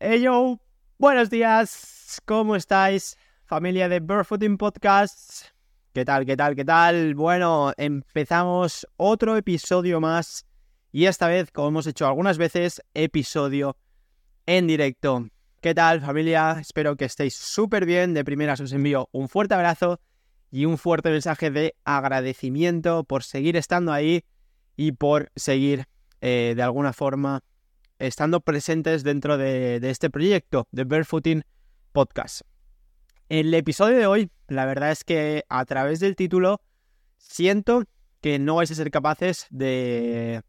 Hey yo, buenos días, ¿cómo estáis? Familia de Barefooting Podcasts. ¿Qué tal, qué tal, qué tal? Bueno, empezamos otro episodio más y esta vez, como hemos hecho algunas veces, episodio en directo. ¿Qué tal, familia? Espero que estéis súper bien. De primeras os envío un fuerte abrazo y un fuerte mensaje de agradecimiento por seguir estando ahí y por seguir eh, de alguna forma estando presentes dentro de, este proyecto de Barefooting Podcast. El episodio de hoy, la verdad es que a través del título siento que no vais a ser capaces de,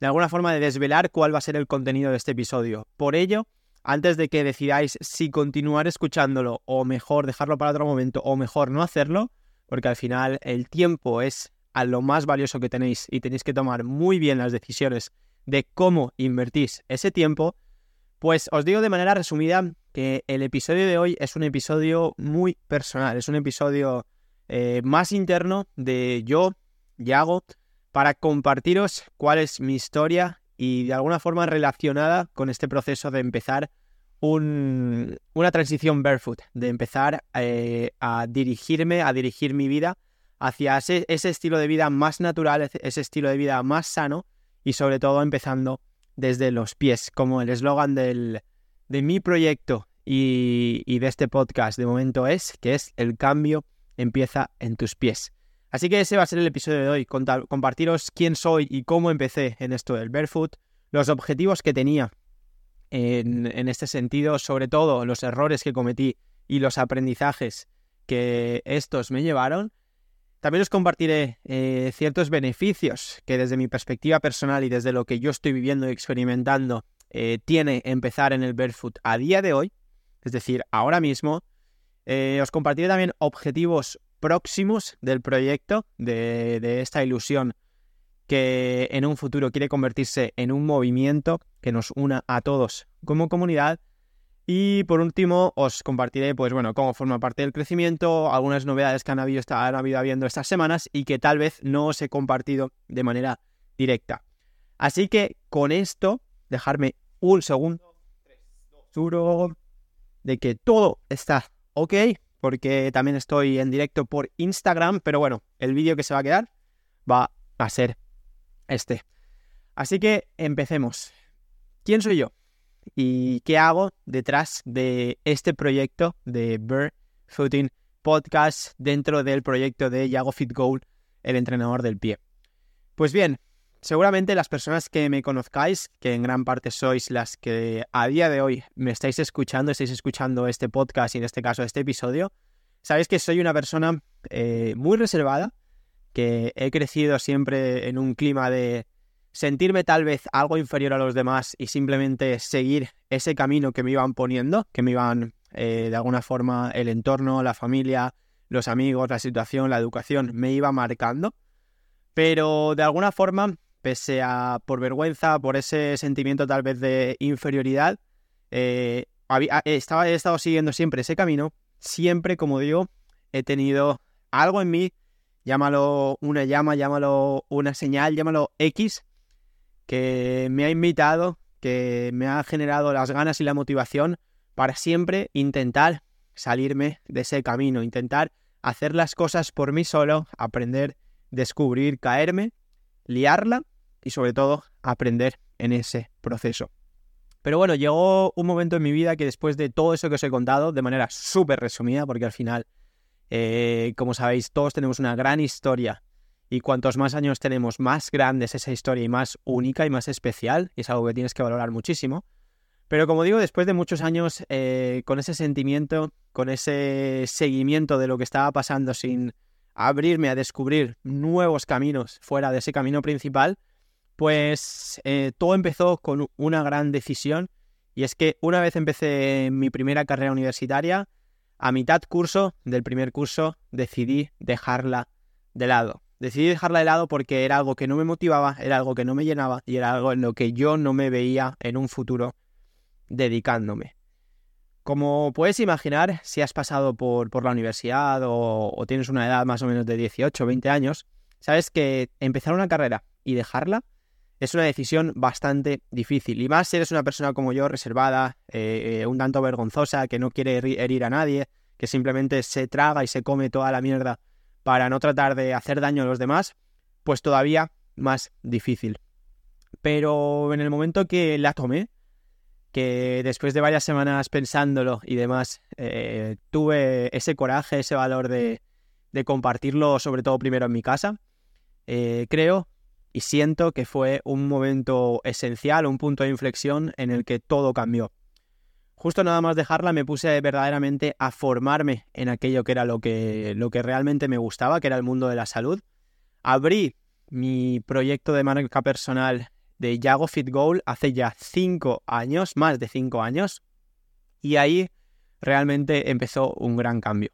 de alguna forma, de desvelar cuál va a ser el contenido de este episodio. Por ello, antes de que decidáis si continuar escuchándolo o mejor dejarlo para otro momento o mejor no hacerlo, porque al final el tiempo es a lo más valioso que tenéis y tenéis que tomar muy bien las decisiones de cómo invertís ese tiempo, pues os digo de manera resumida que el episodio de hoy es un episodio muy personal, es un episodio eh, más interno de yo, Yago, para compartiros cuál es mi historia y de alguna forma relacionada con este proceso de empezar un, una transición barefoot, de empezar eh, a dirigirme, a dirigir mi vida hacia ese, ese, estilo de vida más natural, ese estilo de vida más sano y sobre todo empezando desde los pies, como el eslogan de mi proyecto y, y de este podcast de momento es, que es el cambio empieza en tus pies. Así que ese va a ser el episodio de hoy, compartiros quién soy y cómo empecé en esto del barefoot, los objetivos que tenía en, en, este sentido, sobre todo los errores que cometí y los aprendizajes que estos me llevaron. También os compartiré eh, ciertos beneficios que desde mi perspectiva personal y desde lo que yo estoy viviendo y experimentando eh, tiene empezar en el barefoot a día de hoy, es decir, ahora mismo. Eh, os compartiré también objetivos próximos del proyecto, de, de esta ilusión que en un futuro quiere convertirse en un movimiento que nos una a todos como comunidad. Y por último, os compartiré, pues bueno, cómo forma parte del crecimiento, algunas novedades que han habido, han habido habiendo estas semanas y que tal vez no os he compartido de manera directa. Así que con esto, dejarme un segundo, seguro de que todo está ok, porque también estoy en directo por Instagram, pero bueno, el vídeo que se va a quedar va a ser este. Así que empecemos. ¿Quién soy yo? ¿Y qué hago detrás de este proyecto de Bird Footing Podcast dentro del proyecto de Yago Fit Goal, el entrenador del pie? Pues bien, seguramente las personas que me conozcáis, que en gran parte sois las que a día de hoy me estáis escuchando, estáis escuchando este podcast y en este caso este episodio, sabéis que soy una persona eh, muy reservada, que he crecido siempre en un clima de sentirme tal vez algo inferior a los demás y simplemente seguir ese camino que me iban poniendo, que me iban eh, de alguna forma el entorno, la familia, los amigos, la situación, la educación, me iba marcando. Pero de alguna forma, pese a por vergüenza, por ese sentimiento tal vez de inferioridad, eh, había, estaba, he estado siguiendo siempre ese camino. Siempre, como digo, he tenido algo en mí llámalo una llama, llámalo una señal, llámalo X, que me ha invitado, que me ha generado las ganas y la motivación para siempre intentar salirme de ese camino, intentar hacer las cosas por mí solo, aprender, descubrir, caerme, liarla y sobre todo aprender en ese proceso. Pero bueno, llegó un momento en mi vida que después de todo eso que os he contado, de manera súper resumida, porque al final eh, como sabéis, todos tenemos una gran historia y cuantos más años tenemos, más grande es esa historia y más única y más especial, y es algo que tienes que valorar muchísimo. Pero como digo, después de muchos años eh, con ese sentimiento, con ese seguimiento de lo que estaba pasando sin abrirme a descubrir nuevos caminos fuera de ese camino principal, pues eh, todo empezó con una gran decisión y es que una vez empecé mi primera carrera universitaria, a mitad curso del primer curso decidí dejarla de lado. Decidí dejarla de lado porque era algo que no me motivaba, era algo que no me llenaba y era algo en lo que yo no me veía en un futuro dedicándome. Como puedes imaginar, si has pasado por, por la universidad o, tienes una edad más o menos de 18 o 20 años, sabes que empezar una carrera y dejarla es una decisión bastante difícil. Y más si eres una persona como yo, reservada, eh, un tanto vergonzosa, que no quiere herir a nadie, que simplemente se traga y se come toda la mierda para no tratar de hacer daño a los demás, pues todavía más difícil. Pero en el momento que la tomé, que después de varias semanas pensándolo y demás, eh, tuve ese coraje, ese valor de, compartirlo, sobre todo primero en mi casa, eh, creo y siento que fue un momento esencial, un punto de inflexión en el que todo cambió. Justo nada más dejarla me puse verdaderamente a formarme en aquello que era lo que, lo que realmente me gustaba, que era el mundo de la salud. Abrí mi proyecto de marca personal de Yago Fit Goal hace ya cinco años, más de cinco años, y ahí realmente empezó un gran cambio.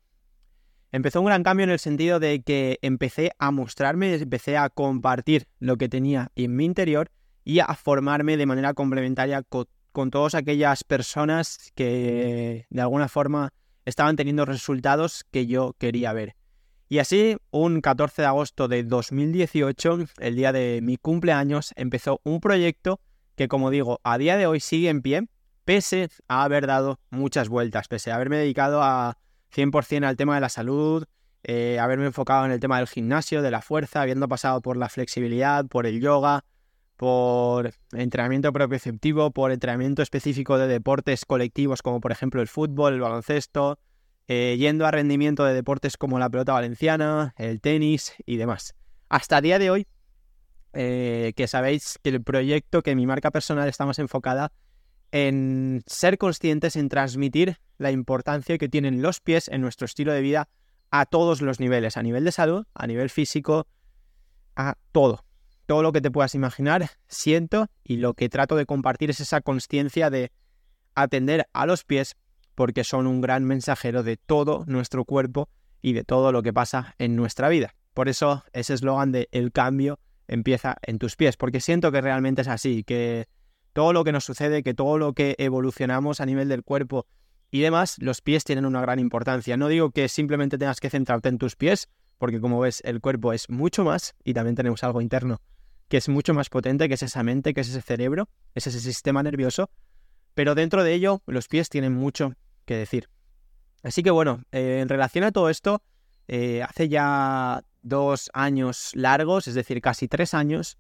Empezó un gran cambio en el sentido de que empecé a mostrarme, empecé a compartir lo que tenía en mi interior y a formarme de manera complementaria con, con todas aquellas personas que de alguna forma estaban teniendo resultados que yo quería ver. Y así, un 14 de agosto de 2018, el día de mi cumpleaños, empezó un proyecto que, como digo, a día de hoy sigue en pie, pese a haber dado muchas vueltas, pese a haberme dedicado a 100% al tema de la salud, eh, haberme enfocado en el tema del gimnasio, de la fuerza, habiendo pasado por la flexibilidad, por el yoga, por entrenamiento propioceptivo, por entrenamiento específico de deportes colectivos como por ejemplo el fútbol, el baloncesto, eh, yendo a rendimiento de deportes como la pelota valenciana, el tenis y demás. Hasta día de hoy, eh, que sabéis que el proyecto, que mi marca personal está más enfocada en ser conscientes, en transmitir la importancia que tienen los pies en nuestro estilo de vida a todos los niveles, a nivel de salud, a nivel físico, a todo. Todo lo que te puedas imaginar, siento y lo que trato de compartir es esa conciencia de atender a los pies porque son un gran mensajero de todo nuestro cuerpo y de todo lo que pasa en nuestra vida. Por eso ese eslogan de el cambio empieza en tus pies, porque siento que realmente es así, que todo lo que nos sucede, que todo lo que evolucionamos a nivel del cuerpo y demás, los pies tienen una gran importancia. No digo que simplemente tengas que centrarte en tus pies, porque como ves, el cuerpo es mucho más y también tenemos algo interno que es mucho más potente, que es esa mente, que es ese cerebro, es ese sistema nervioso, pero dentro de ello los pies tienen mucho que decir. Así que bueno, eh, en relación a todo esto, eh, hace ya dos años largos, es decir, casi tres años,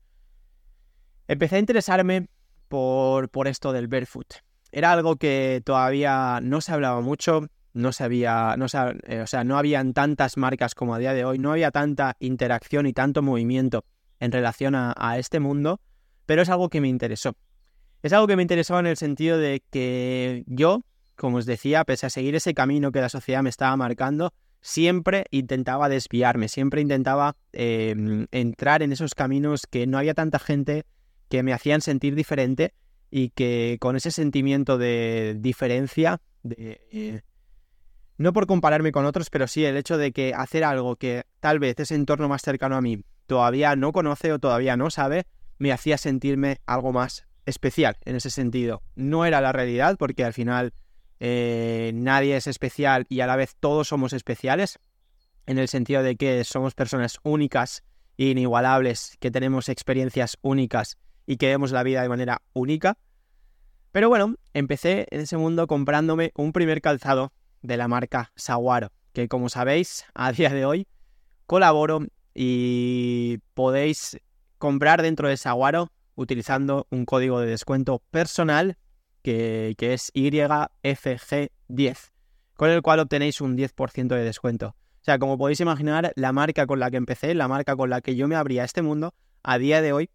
empecé a interesarme por, por esto del barefoot. Era algo que todavía no se hablaba mucho, no se había, no eh, o sea, no habían tantas marcas como a día de hoy, no había tanta interacción y tanto movimiento en relación a, este mundo, pero es algo que me interesó. Es algo que me interesó en el sentido de que yo como os decía, pese a seguir ese camino que la sociedad me estaba marcando, siempre intentaba desviarme, siempre intentaba em, entrar en esos caminos que no había tanta gente que me hacían sentir diferente y que con ese sentimiento de diferencia, de, eh, no por compararme con otros, pero sí el hecho de que hacer algo que tal vez ese entorno más cercano a mí todavía no conoce o todavía no sabe, me hacía sentirme algo más especial en ese sentido. No era la realidad porque al final eh, nadie es especial y a la vez todos somos especiales, en el sentido de que somos personas únicas e inigualables, que tenemos experiencias únicas y que vemos la vida de manera única. Pero bueno, empecé en ese mundo comprándome un primer calzado de la marca Saguaro, que como sabéis, a día de hoy colaboro y podéis comprar dentro de Saguaro utilizando un código de descuento personal que, es YFG10, con el cual obtenéis un 10% de descuento. O sea, como podéis imaginar, la marca con la que empecé, la marca con la que yo me abría este mundo, a día de hoy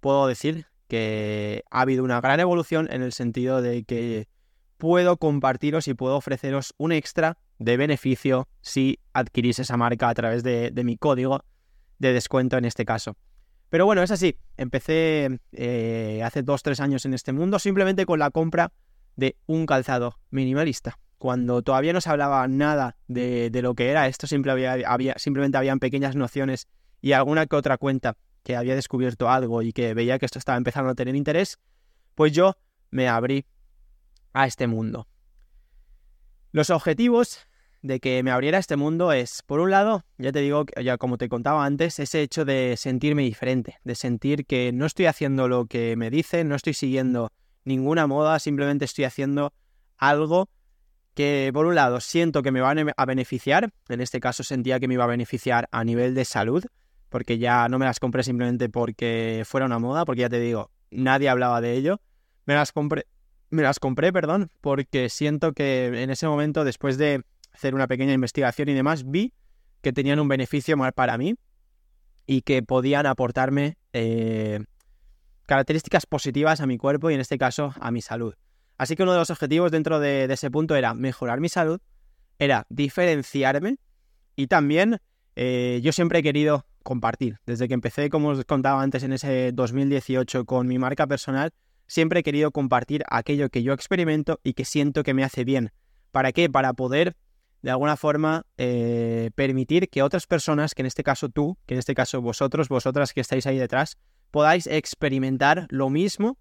puedo decir que ha habido una gran evolución en el sentido de que puedo compartiros y puedo ofreceros un extra de beneficio si adquirís esa marca a través de mi código de descuento en este caso. Pero bueno, es así. Empecé eh, hace dos, tres años en este mundo simplemente con la compra de un calzado minimalista. Cuando todavía no se hablaba nada de, lo que era esto, había, simplemente habían pequeñas nociones y alguna que otra cuenta que había descubierto algo y que veía que esto estaba empezando a tener interés, pues yo me abrí a este mundo. Los objetivos de que me abriera este mundo es, por un lado, ya te digo, ya como te contaba antes, ese hecho de sentirme diferente, de sentir que no estoy haciendo lo que me dicen, no estoy siguiendo ninguna moda, simplemente estoy haciendo algo que, por un lado, siento que me va a beneficiar, en este caso sentía que me iba a beneficiar a nivel de salud, porque ya no me las compré simplemente porque fuera una moda, porque ya te digo, nadie hablaba de ello, me las compré, me las compré, perdón, porque siento que en ese momento, después de hacer una pequeña investigación y demás, vi que tenían un beneficio para mí y que podían aportarme eh, características positivas a mi cuerpo y en este caso a mi salud. Así que uno de los objetivos dentro de, ese punto era mejorar mi salud, era diferenciarme y también eh, yo siempre he querido compartir. Desde que empecé, como os contaba antes, en ese 2018 con mi marca personal, siempre he querido compartir aquello que yo experimento y que siento que me hace bien. ¿Para qué? Para poder, de alguna forma, eh, permitir que otras personas, que en este caso tú, que en este caso vosotros, vosotras que estáis ahí detrás, podáis experimentar lo mismo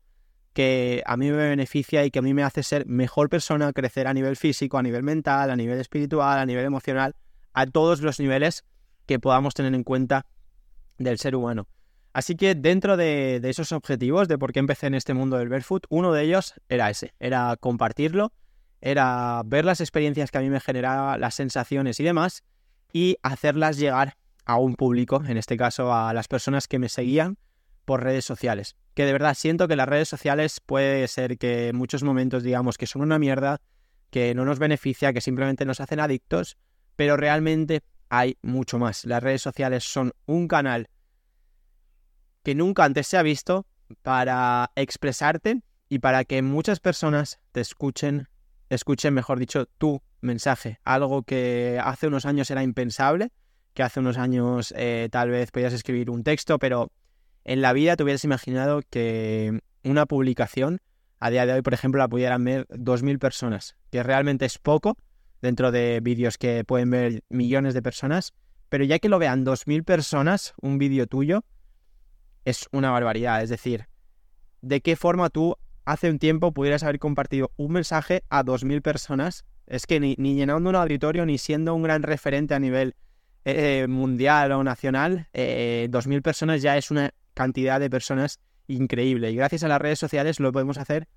que a mí me beneficia y que a mí me hace ser mejor persona, crecer a nivel físico, a nivel mental, a nivel espiritual, a nivel emocional, a todos los niveles que podamos tener en cuenta del ser humano. Así que dentro de, esos objetivos de por qué empecé en este mundo del barefoot, uno de ellos era ese, era compartirlo, era ver las experiencias que a mí me generaba, las sensaciones y demás, y hacerlas llegar a un público, en este caso a las personas que me seguían por redes sociales. Que de verdad siento que las redes sociales puede ser que en muchos momentos digamos que son una mierda, que no nos beneficia, que simplemente nos hacen adictos, pero realmente hay mucho más. Las redes sociales son un canal que nunca antes se ha visto para expresarte y para que muchas personas te escuchen, escuchen, mejor dicho, tu mensaje. Algo que hace unos años era impensable, que hace unos años eh, tal vez podías escribir un texto, pero en la vida te hubieras imaginado que una publicación a día de hoy, por ejemplo, la pudieran ver 2.000 personas, que realmente es poco dentro de vídeos que pueden ver millones de personas, pero ya que lo vean 2.000 personas, un vídeo tuyo, es una barbaridad. Es decir, ¿de qué forma tú hace un tiempo pudieras haber compartido un mensaje a 2.000 personas? Es que ni, llenando un auditorio, ni siendo un gran referente a nivel eh, mundial o nacional, eh, 2.000 personas ya es una cantidad de personas increíble. Y gracias a las redes sociales lo podemos hacer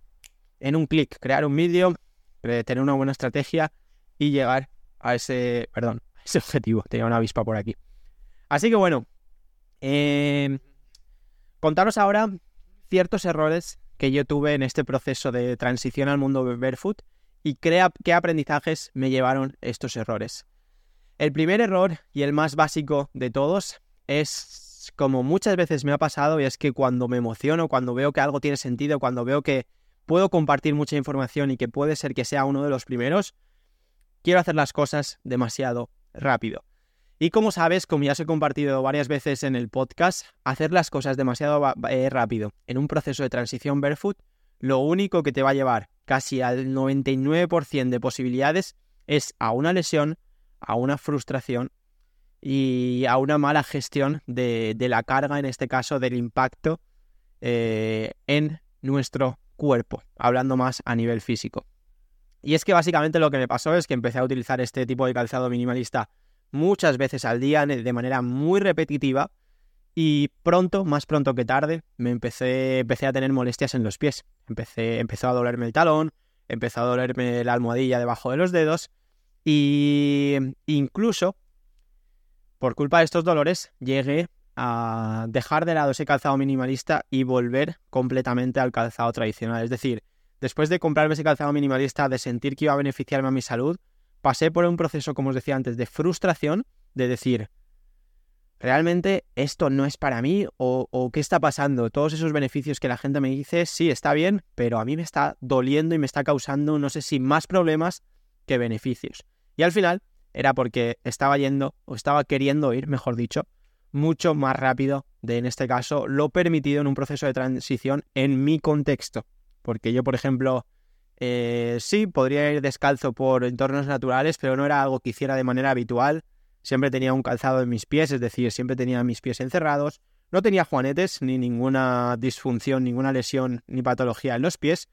en un clic, crear un vídeo, eh, tener una buena estrategia y llegar a ese, perdón, ese objetivo. Tenía una avispa por aquí. Así que bueno, eh, contaros ahora ciertos errores que yo tuve en este proceso de transición al mundo barefoot y qué aprendizajes me llevaron estos errores. El primer error y el más básico de todos es como muchas veces me ha pasado y es que cuando me emociono, cuando veo que algo tiene sentido, cuando veo que puedo compartir mucha información y que puede ser que sea uno de los primeros, quiero hacer las cosas demasiado rápido. Y como sabes, como ya os he compartido varias veces en el podcast, hacer las cosas demasiado eh, rápido en un proceso de transición barefoot, lo único que te va a llevar casi al 99% de posibilidades es a una lesión, a una frustración y a una mala gestión de, la carga, en este caso del impacto eh, en nuestro cuerpo, hablando más a nivel físico. Y es que básicamente lo que me pasó es que empecé a utilizar este tipo de calzado minimalista muchas veces al día de manera muy repetitiva y pronto, más pronto que tarde, me empecé, empecé a tener molestias en los pies. Empecé, empezó a dolerme el talón, empezó a dolerme la almohadilla debajo de los dedos y incluso por culpa de estos dolores llegué a dejar de lado ese calzado minimalista y volver completamente al calzado tradicional. Es decir, después de comprarme ese calzado minimalista, de sentir que iba a beneficiarme a mi salud, pasé por un proceso, como os decía antes, de frustración, de decir, ¿realmente esto no es para mí? ¿O, qué está pasando? Todos esos beneficios que la gente me dice, sí, está bien, pero a mí me está doliendo y me está causando, no sé si más problemas que beneficios. Y al final era porque estaba yendo, o estaba queriendo ir, mejor dicho, mucho más rápido de, en este caso, lo permitido en un proceso de transición en mi contexto. Porque yo, por ejemplo, eh, sí, podría ir descalzo por entornos naturales, pero no era algo que hiciera de manera habitual. Siempre tenía un calzado en mis pies, es decir, siempre tenía mis pies encerrados. No tenía juanetes, ni ninguna disfunción, ninguna lesión, ni patología en los pies,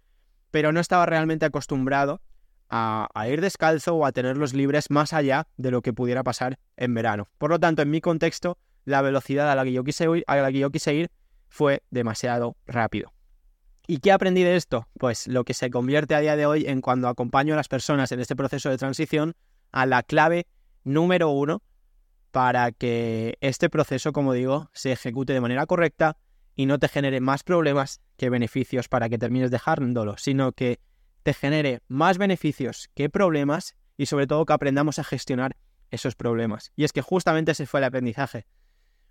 pero no estaba realmente acostumbrado a, ir descalzo o a tenerlos libres más allá de lo que pudiera pasar en verano. Por lo tanto, en mi contexto, la velocidad a la que yo quise a la que yo quise ir fue demasiado rápido. ¿Y qué aprendí de esto? Pues lo que se convierte a día de hoy en cuando acompaño a las personas en este proceso de transición a la clave número uno para que este proceso, como digo, se ejecute de manera correcta y no te genere más problemas que beneficios para que termines dejándolo, sino que te genere más beneficios que problemas y sobre todo que aprendamos a gestionar esos problemas. Y es que justamente ese fue el aprendizaje.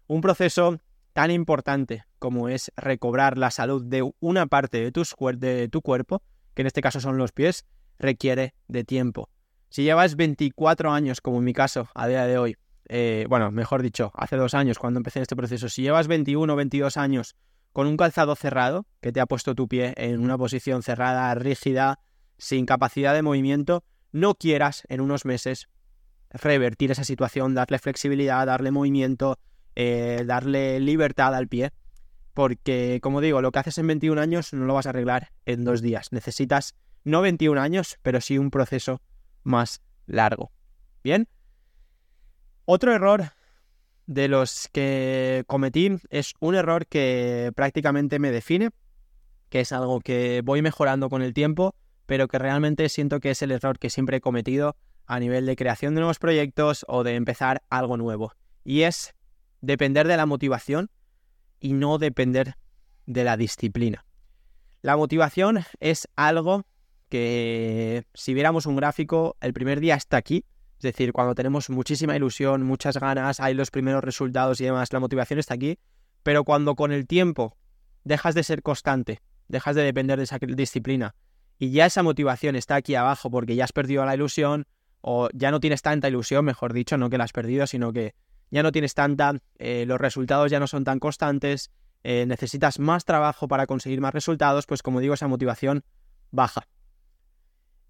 Un proceso tan importante como es recobrar la salud de una parte de, tus de tu cuerpo, que en este caso son los pies, requiere de tiempo. Si llevas 24 años, como en mi caso, a día de hoy, eh, bueno, mejor dicho, hace dos años cuando empecé este proceso, si llevas 21 o 22 años con un calzado cerrado, que te ha puesto tu pie en una posición cerrada, rígida, sin capacidad de movimiento, no quieras en unos meses revertir esa situación, darle flexibilidad, darle movimiento, eh, darle libertad al pie, porque como digo, lo que haces en 21 años no lo vas a arreglar en dos días. Necesitas no 21 años, pero sí un proceso más largo. Bien. Otro error de los que cometí es un error que prácticamente me define, que es algo que voy mejorando con el tiempo, pero que realmente siento que es el error que siempre he cometido a nivel de creación de nuevos proyectos o de empezar algo nuevo. Y es depender de la motivación y no depender de la disciplina. La motivación es algo que si viéramos un gráfico, el primer día está aquí, es decir, cuando tenemos muchísima ilusión, muchas ganas, hay los primeros resultados y demás, la motivación está aquí, pero cuando con el tiempo dejas de ser constante, dejas de depender de esa disciplina y ya esa motivación está aquí abajo porque ya has perdido la ilusión o ya no tienes tanta ilusión, mejor dicho, no que la has perdido, sino que ya no tienes tanta, eh, los resultados ya no son tan constantes, eh, necesitas más trabajo para conseguir más resultados, pues como digo, esa motivación baja.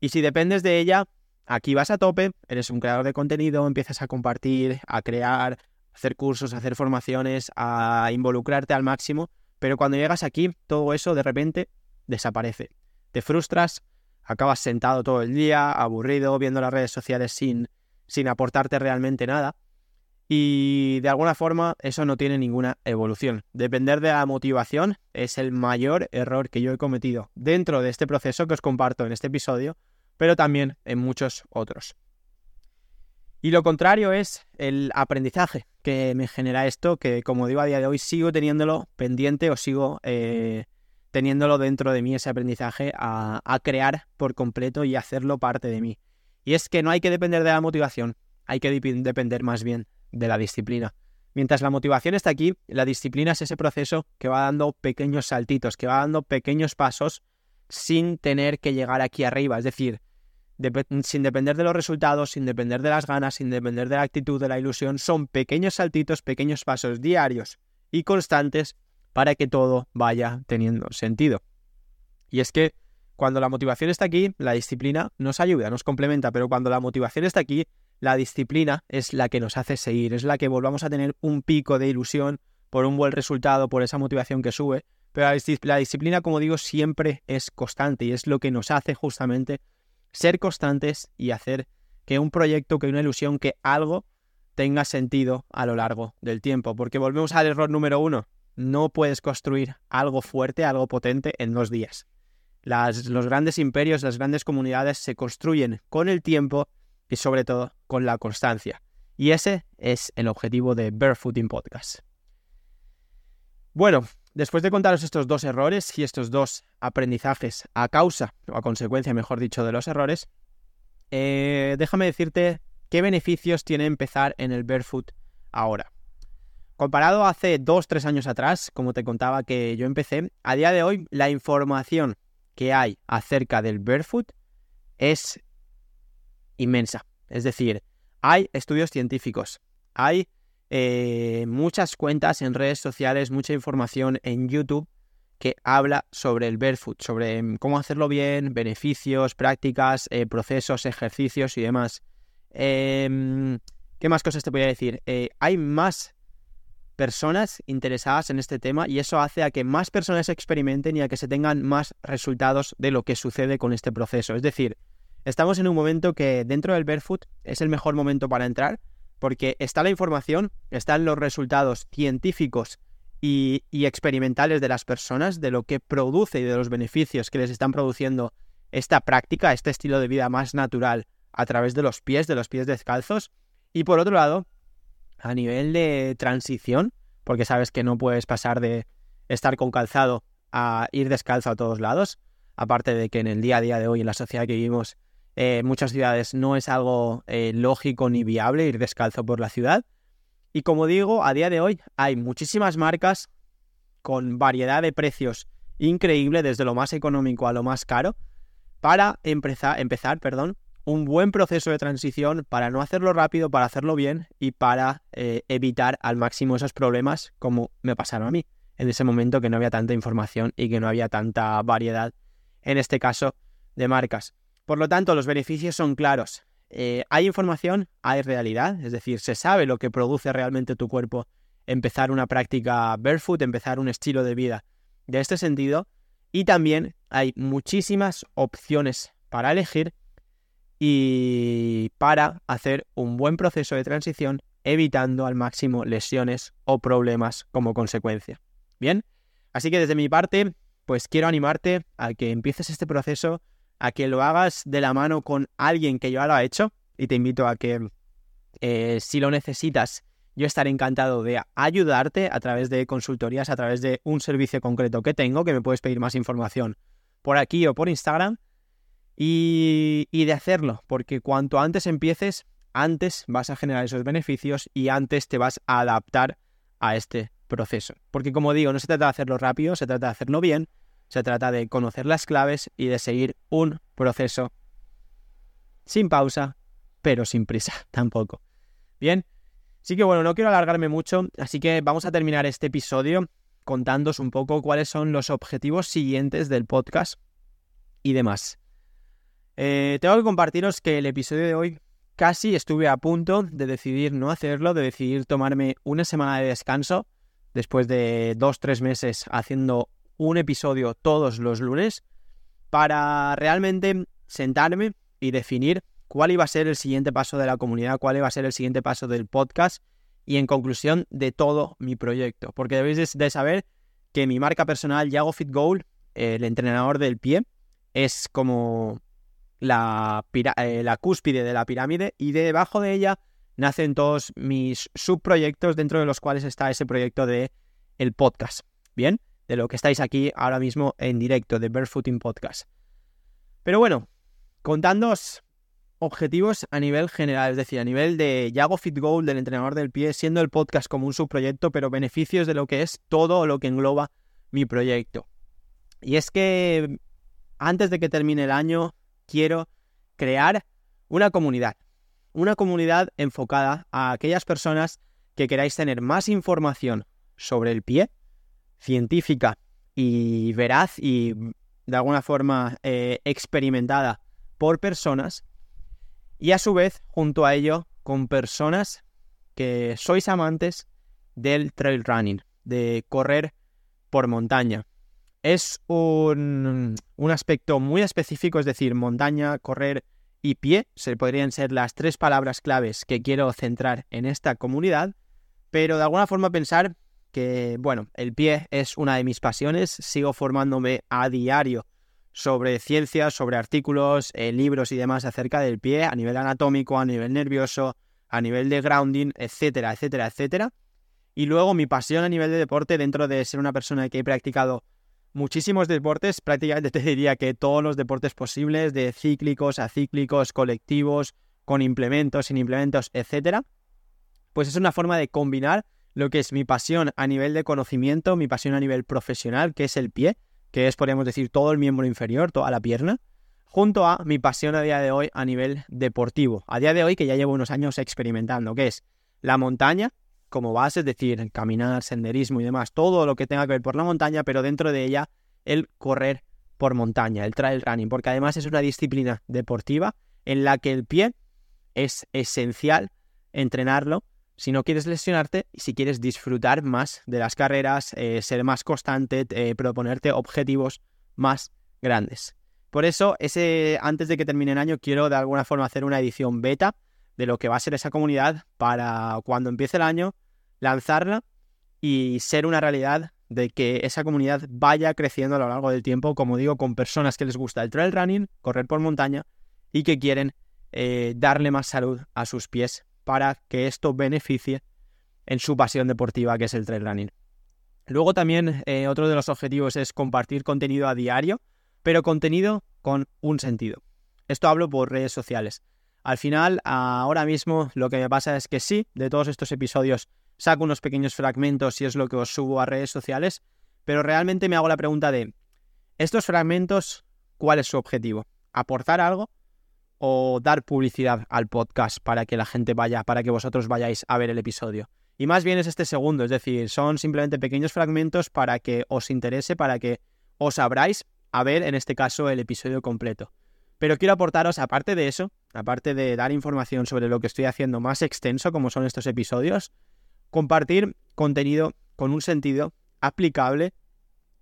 Y si dependes de ella, Aquí vas a tope, eres un creador de contenido, empiezas a compartir, a crear, a hacer cursos, a hacer formaciones, a involucrarte al máximo, pero cuando llegas aquí, todo eso de repente desaparece. Te frustras, acabas sentado todo el día, aburrido, viendo las redes sociales sin, sin aportarte realmente nada. Y de alguna forma eso no tiene ninguna evolución. Depender de la motivación es el mayor error que yo he cometido dentro de este proceso que os comparto en este episodio pero también en muchos otros. Y lo contrario es el aprendizaje que me genera esto, que como digo a día de hoy sigo teniéndolo pendiente o sigo eh, teniéndolo dentro de mí ese aprendizaje a, a crear por completo y hacerlo parte de mí. Y es que no hay que depender de la motivación, hay que depender más bien de la disciplina. Mientras la motivación está aquí, la disciplina es ese proceso que va dando pequeños saltitos, que va dando pequeños pasos sin tener que llegar aquí arriba. Es decir, sin depender de los resultados, sin depender de las ganas, sin depender de la actitud, de la ilusión, son pequeños saltitos, pequeños pasos diarios y constantes para que todo vaya teniendo sentido. Y es que cuando la motivación está aquí, la disciplina nos ayuda, nos complementa, pero cuando la motivación está aquí, la disciplina es la que nos hace seguir, es la que volvamos a tener un pico de ilusión por un buen resultado, por esa motivación que sube, pero la, disciplina, como digo, siempre es constante y es lo que nos hace justamente ser constantes y hacer que un proyecto, que una ilusión, que algo tenga sentido a lo largo del tiempo. Porque volvemos al error número uno. No puedes construir algo fuerte, algo potente en dos días. los grandes imperios, las grandes comunidades se construyen con el tiempo y sobre todo con la constancia. Y ese es el objetivo de Barefooting Podcast. Bueno, Después de contaros estos dos errores y estos dos aprendizajes a causa, o a consecuencia, mejor dicho, de los errores, eh, déjame decirte qué beneficios tiene empezar en el barefoot ahora. Comparado a hace dos, tres años atrás, como te contaba que yo empecé, a día de hoy la información que hay acerca del barefoot es inmensa. Es decir, hay estudios científicos, hay eh, muchas cuentas en redes sociales, mucha información en YouTube que habla sobre el barefoot, sobre mm, cómo hacerlo bien, beneficios, prácticas, eh, procesos, ejercicios y demás. Em, ¿Qué más cosas te voy a decir? Eh, hay más personas interesadas en este tema y eso hace a que más personas experimenten y a que se tengan más resultados de lo que sucede con este proceso. Es decir, estamos en un momento que dentro del barefoot es el mejor momento para entrar porque está la información, están los resultados científicos y, experimentales de las personas, de lo que produce y de los beneficios que les están produciendo esta práctica, este estilo de vida más natural a través de los pies, de los pies descalzos. Y por otro lado, a nivel de transición, porque sabes que no puedes pasar de estar con calzado a ir descalzo a todos lados, aparte de que en el día a día de hoy, en la sociedad que vivimos, en muchas ciudades no es algo eh, lógico ni viable ir descalzo por la ciudad. Y como digo, a día de hoy hay muchísimas marcas con variedad de precios increíble, desde lo más económico a lo más caro, para empezar, empezar perdón, un buen proceso de transición para no hacerlo rápido, para hacerlo bien y para eh, evitar al máximo esos problemas como me pasaron a mí en ese momento que no había tanta información y que no había tanta variedad, en este caso, de marcas. Por lo tanto, los beneficios son claros. Eh, hay información, hay realidad, es decir, se sabe lo que produce realmente tu cuerpo empezar una práctica barefoot, empezar un estilo de vida de este sentido, y también hay muchísimas opciones para elegir y para hacer un buen proceso de transición evitando al máximo lesiones o problemas como consecuencia. Bien, así que desde mi parte, pues quiero animarte a que empieces este proceso a que lo hagas de la mano con alguien que ya lo ha hecho y te invito a que eh, si lo necesitas, yo estaré encantado de ayudarte a través de consultorías, a través de un servicio concreto que tengo, que me puedes pedir más información por aquí o por Instagram y, y de hacerlo, porque cuanto antes empieces, antes vas a generar esos beneficios y antes te vas a adaptar a este proceso. Porque como digo, no se trata de hacerlo rápido, se trata de hacerlo bien se trata de conocer las claves y de seguir un proceso sin pausa, pero sin prisa tampoco. Bien, sí que bueno, no quiero alargarme mucho, así que vamos a terminar este episodio contándos un poco cuáles son los objetivos siguientes del podcast y demás. Eh, tengo que compartiros que el episodio de hoy casi estuve a punto de decidir no hacerlo, de decidir tomarme una semana de descanso después de dos, tres meses haciendo un episodio todos los lunes para realmente sentarme y definir cuál iba a ser el siguiente paso de la comunidad, cuál iba a ser el siguiente paso del podcast y en conclusión de todo mi proyecto. Porque debéis de saber que mi marca personal, Yago Fit Goal, el entrenador del pie, es como la, eh, la cúspide de la pirámide y debajo de ella nacen todos mis subproyectos dentro de los cuales está ese proyecto de el podcast. Bien, de lo que estáis aquí ahora mismo en directo de Barefooting Podcast. Pero bueno, contándoos objetivos a nivel general, es decir, a nivel de Yago Fit Goal, del entrenador del pie, siendo el podcast como un subproyecto, pero beneficios de lo que es todo lo que engloba mi proyecto. Y es que antes de que termine el año, quiero crear una comunidad. Una comunidad enfocada a aquellas personas que queráis tener más información sobre el pie, científica y veraz y de alguna forma eh, experimentada por personas y a su vez junto a ello con personas que sois amantes del trail running, de correr por montaña. Es un, un aspecto muy específico, es decir, montaña, correr y pie, se podrían ser las tres palabras claves que quiero centrar en esta comunidad, pero de alguna forma pensar que, bueno, el pie es una de mis pasiones, sigo formándome a diario sobre ciencias, sobre artículos, eh, libros y demás acerca del pie a nivel anatómico, a nivel nervioso, a nivel de grounding, etcétera, etcétera, etcétera. Y luego mi pasión a nivel de deporte, dentro de ser una persona que he practicado muchísimos deportes, prácticamente te diría que todos los deportes posibles, de cíclicos, acíclicos, colectivos, con implementos, sin implementos, etcétera, pues es una forma de combinar lo que es mi pasión a nivel de conocimiento, mi pasión a nivel profesional, que es el pie, que es, podríamos decir, todo el miembro inferior, toda la pierna, junto a mi pasión a día de hoy a nivel deportivo. A día de hoy, que ya llevo unos años experimentando, que es la montaña como base, es decir, caminar, senderismo y demás, todo lo que tenga que ver por la montaña, pero dentro de ella el correr por montaña, el trail running, porque además es una disciplina deportiva en la que el pie es esencial entrenarlo si no quieres lesionarte y si quieres disfrutar más de las carreras, eh, ser más constante, eh, proponerte objetivos más grandes. Por eso, ese, antes de que termine el año, quiero de alguna forma hacer una edición beta de lo que va a ser esa comunidad para cuando empiece el año lanzarla y ser una realidad de que esa comunidad vaya creciendo a lo largo del tiempo, como digo, con personas que les gusta el trail running, correr por montaña y que quieren eh, darle más salud a sus pies para que esto beneficie en su pasión deportiva que es el trail running. Luego también eh, otro de los objetivos es compartir contenido a diario, pero contenido con un sentido. Esto hablo por redes sociales. Al final, ahora mismo lo que me pasa es que sí, de todos estos episodios saco unos pequeños fragmentos y es lo que os subo a redes sociales, pero realmente me hago la pregunta de, ¿estos fragmentos cuál es su objetivo? ¿Aportar algo o dar publicidad al podcast para que la gente vaya, para que vosotros vayáis a ver el episodio? Y más bien es este segundo, es decir, son simplemente pequeños fragmentos para que os interese, para que os abráis a ver en este caso el episodio completo. Pero quiero aportaros, aparte de eso, aparte de dar información sobre lo que estoy haciendo más extenso, como son estos episodios, compartir contenido con un sentido aplicable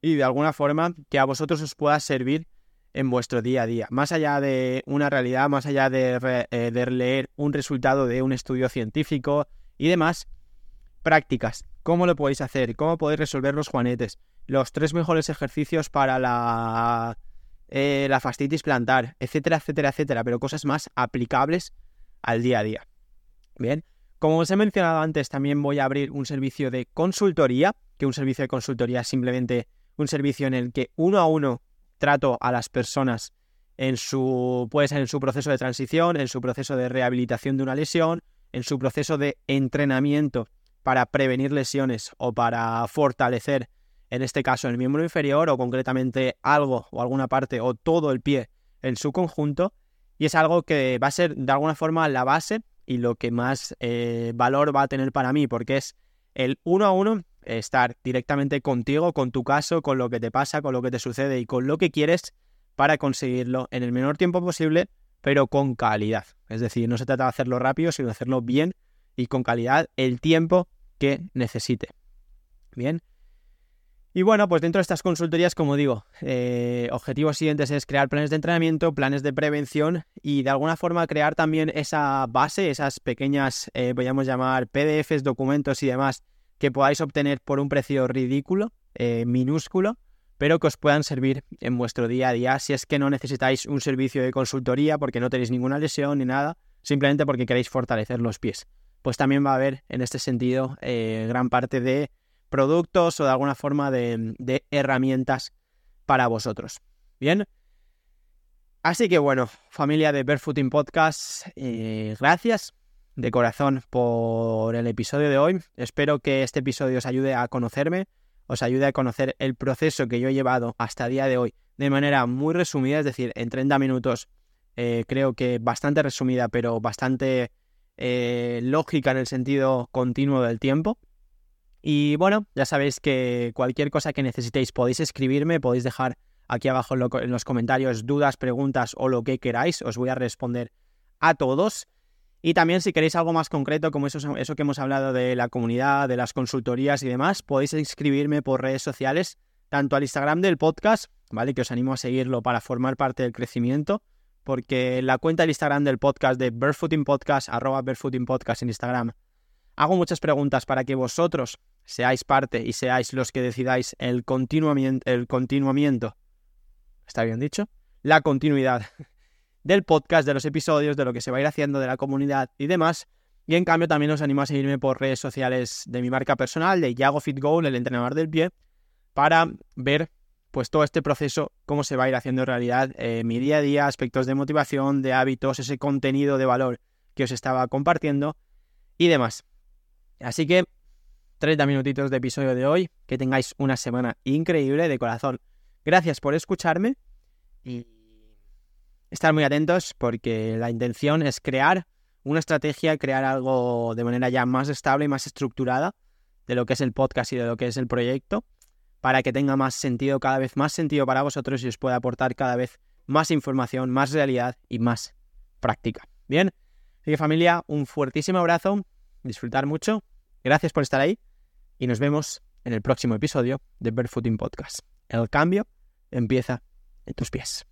y de alguna forma que a vosotros os pueda servir en vuestro día a día. Más allá de una realidad, más allá de, eh, de leer un resultado de un estudio científico y demás, prácticas. ¿Cómo lo podéis hacer? ¿Cómo podéis resolver los juanetes? Los tres mejores ejercicios para la, eh, la fastitis plantar, etcétera, etcétera, etcétera, pero cosas más aplicables al día a día. Bien, como os he mencionado antes, también voy a abrir un servicio de consultoría, que un servicio de consultoría es simplemente un servicio en el que uno a uno trato a las personas en su, puede ser en su proceso de transición, en su proceso de rehabilitación de una lesión, en su proceso de entrenamiento para prevenir lesiones o para fortalecer, en este caso, el miembro inferior o concretamente algo o alguna parte o todo el pie en su conjunto. Y es algo que va a ser de alguna forma la base y lo que más eh, valor va a tener para mí, porque es el uno a uno, estar directamente contigo, con tu caso, con lo que te pasa, con lo que te sucede y con lo que quieres para conseguirlo en el menor tiempo posible, pero con calidad. Es decir, no se trata de hacerlo rápido, sino de hacerlo bien y con calidad el tiempo que necesite. Bien, y bueno, pues dentro de estas consultorías, como digo, eh, objetivos siguientes es crear planes de entrenamiento, planes de prevención y de alguna forma crear también esa base, esas pequeñas, eh, podríamos llamar PDFs, documentos y demás que podáis obtener por un precio ridículo, eh, minúsculo, pero que os puedan servir en vuestro día a día si es que no necesitáis un servicio de consultoría porque no tenéis ninguna lesión ni nada, simplemente porque queréis fortalecer los pies. Pues también va a haber en este sentido gran parte de productos o de alguna forma de, herramientas para vosotros. Bien. Así que bueno, familia de Barefooting Podcast, eh, gracias de corazón por el episodio de hoy. Espero que este episodio os ayude a conocerme, os ayude a conocer el proceso que yo he llevado hasta día de hoy de manera muy resumida, es decir, en 30 minutos, eh, creo que bastante resumida, pero bastante eh, lógica en el sentido continuo del tiempo. Y bueno, ya sabéis que cualquier cosa que necesitéis podéis escribirme, podéis dejar aquí abajo en los comentarios dudas, preguntas o lo que queráis, os voy a responder a todos. Y también si queréis algo más concreto, como eso, eso que hemos hablado de la comunidad, de las consultorías y demás, podéis escribirme por redes sociales, tanto al Instagram del podcast, ¿vale? Que os animo a seguirlo para formar parte del crecimiento, porque la cuenta del Instagram del podcast de Barefooting Podcast, arroba Barefooting Podcast en Instagram, hago muchas preguntas para que vosotros seáis parte y seáis los que decidáis el continuamiento, el continuamiento, ¿está bien dicho? La continuidad del podcast, de los episodios, de lo que se va a ir haciendo, de la comunidad y demás. Y en cambio también os animo a seguirme por redes sociales de mi marca personal, de Yago Fit Goal, el entrenador del pie, para ver pues todo este proceso, cómo se va a ir haciendo realidad eh, mi día a día, aspectos de motivación, de hábitos, ese contenido de valor que os estaba compartiendo y demás. Así que 30 minutitos de episodio de hoy. Que tengáis una semana increíble de corazón. Gracias por escucharme y estar muy atentos porque la intención es crear una estrategia, crear algo de manera ya más estable y más estructurada de lo que es el podcast y de lo que es el proyecto para que tenga más sentido, cada vez más sentido para vosotros y os pueda aportar cada vez más información, más realidad y más práctica. Bien, así que familia, un fuertísimo abrazo, disfrutar mucho, gracias por estar ahí y nos vemos en el próximo episodio de Barefooting Podcast. El cambio empieza en tus pies.